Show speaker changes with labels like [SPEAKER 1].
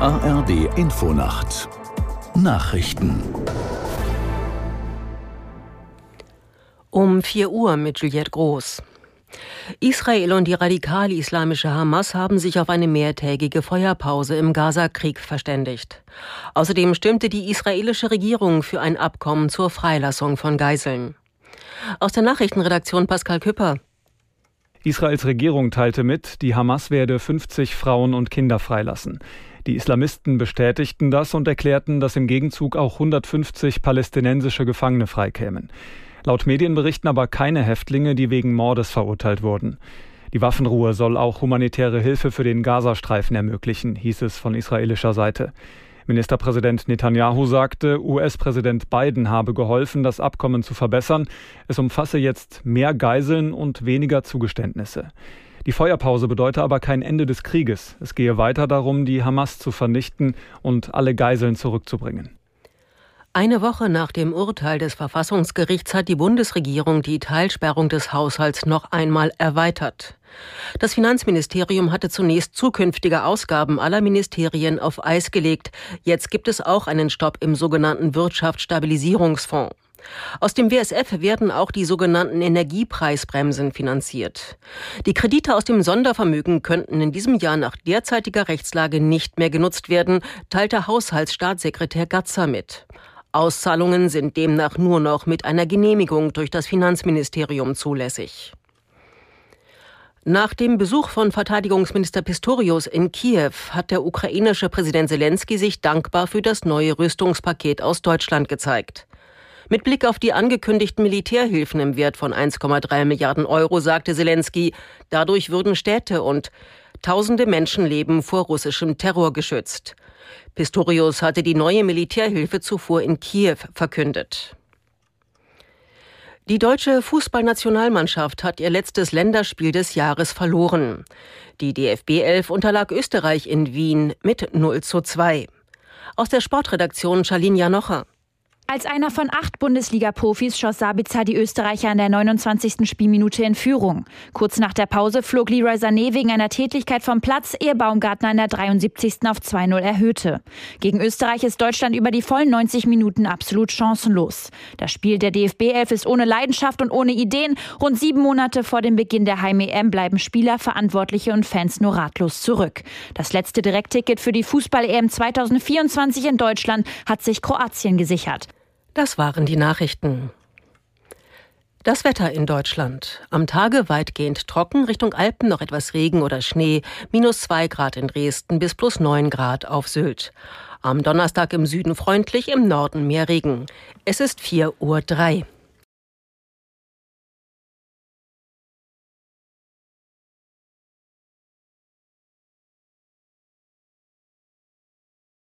[SPEAKER 1] ARD Infonacht Nachrichten
[SPEAKER 2] Um 4 Uhr mit Juliette Groß. Israel und die radikal-islamische Hamas haben sich auf eine mehrtägige Feuerpause im Gaza-Krieg verständigt. Außerdem stimmte die israelische Regierung für ein Abkommen zur Freilassung von Geiseln. Aus der Nachrichtenredaktion Pascal Küpper.
[SPEAKER 3] Israels Regierung teilte mit, die Hamas werde 50 Frauen und Kinder freilassen. Die Islamisten bestätigten das und erklärten, dass im Gegenzug auch 150 palästinensische Gefangene freikämen. Laut Medienberichten aber keine Häftlinge, die wegen Mordes verurteilt wurden. Die Waffenruhe soll auch humanitäre Hilfe für den Gazastreifen ermöglichen, hieß es von israelischer Seite. Ministerpräsident Netanyahu sagte, US-Präsident Biden habe geholfen, das Abkommen zu verbessern. Es umfasse jetzt mehr Geiseln und weniger Zugeständnisse. Die Feuerpause bedeute aber kein Ende des Krieges. Es gehe weiter darum, die Hamas zu vernichten und alle Geiseln zurückzubringen.
[SPEAKER 2] Eine Woche nach dem Urteil des Verfassungsgerichts hat die Bundesregierung die Teilsperrung des Haushalts noch einmal erweitert. Das Finanzministerium hatte zunächst zukünftige Ausgaben aller Ministerien auf Eis gelegt. Jetzt gibt es auch einen Stopp im sogenannten Wirtschaftsstabilisierungsfonds. Aus dem WSF werden auch die sogenannten Energiepreisbremsen finanziert. Die Kredite aus dem Sondervermögen könnten in diesem Jahr nach derzeitiger Rechtslage nicht mehr genutzt werden, teilte Haushaltsstaatssekretär Gatzer mit. Auszahlungen sind demnach nur noch mit einer Genehmigung durch das Finanzministerium zulässig. Nach dem Besuch von Verteidigungsminister Pistorius in Kiew hat der ukrainische Präsident Zelensky sich dankbar für das neue Rüstungspaket aus Deutschland gezeigt. Mit Blick auf die angekündigten Militärhilfen im Wert von 1,3 Milliarden Euro sagte Zelensky, dadurch würden Städte und tausende Menschenleben vor russischem Terror geschützt. Pistorius hatte die neue Militärhilfe zuvor in Kiew verkündet. Die deutsche Fußballnationalmannschaft hat ihr letztes Länderspiel des Jahres verloren. Die DFB 11 unterlag Österreich in Wien mit 0 zu 2. Aus der Sportredaktion Charlene Janocher.
[SPEAKER 4] Als einer von acht Bundesliga-Profis schoss Sabitzer die Österreicher in der 29. Spielminute in Führung. Kurz nach der Pause flog Leroy Sané wegen einer Tätigkeit vom Platz, ehe Baumgartner in der 73. auf 2-0 erhöhte. Gegen Österreich ist Deutschland über die vollen 90 Minuten absolut chancenlos. Das Spiel der DFB 11 ist ohne Leidenschaft und ohne Ideen. Rund sieben Monate vor dem Beginn der Heim-EM bleiben Spieler, Verantwortliche und Fans nur ratlos zurück. Das letzte Direktticket für die Fußball-EM 2024 in Deutschland hat sich Kroatien gesichert.
[SPEAKER 2] Das waren die Nachrichten. Das Wetter in Deutschland. Am Tage weitgehend trocken, Richtung Alpen noch etwas Regen oder Schnee, minus zwei Grad in Dresden bis plus neun Grad auf Sylt. Am Donnerstag im Süden freundlich, im Norden mehr Regen. Es ist vier Uhr. drei.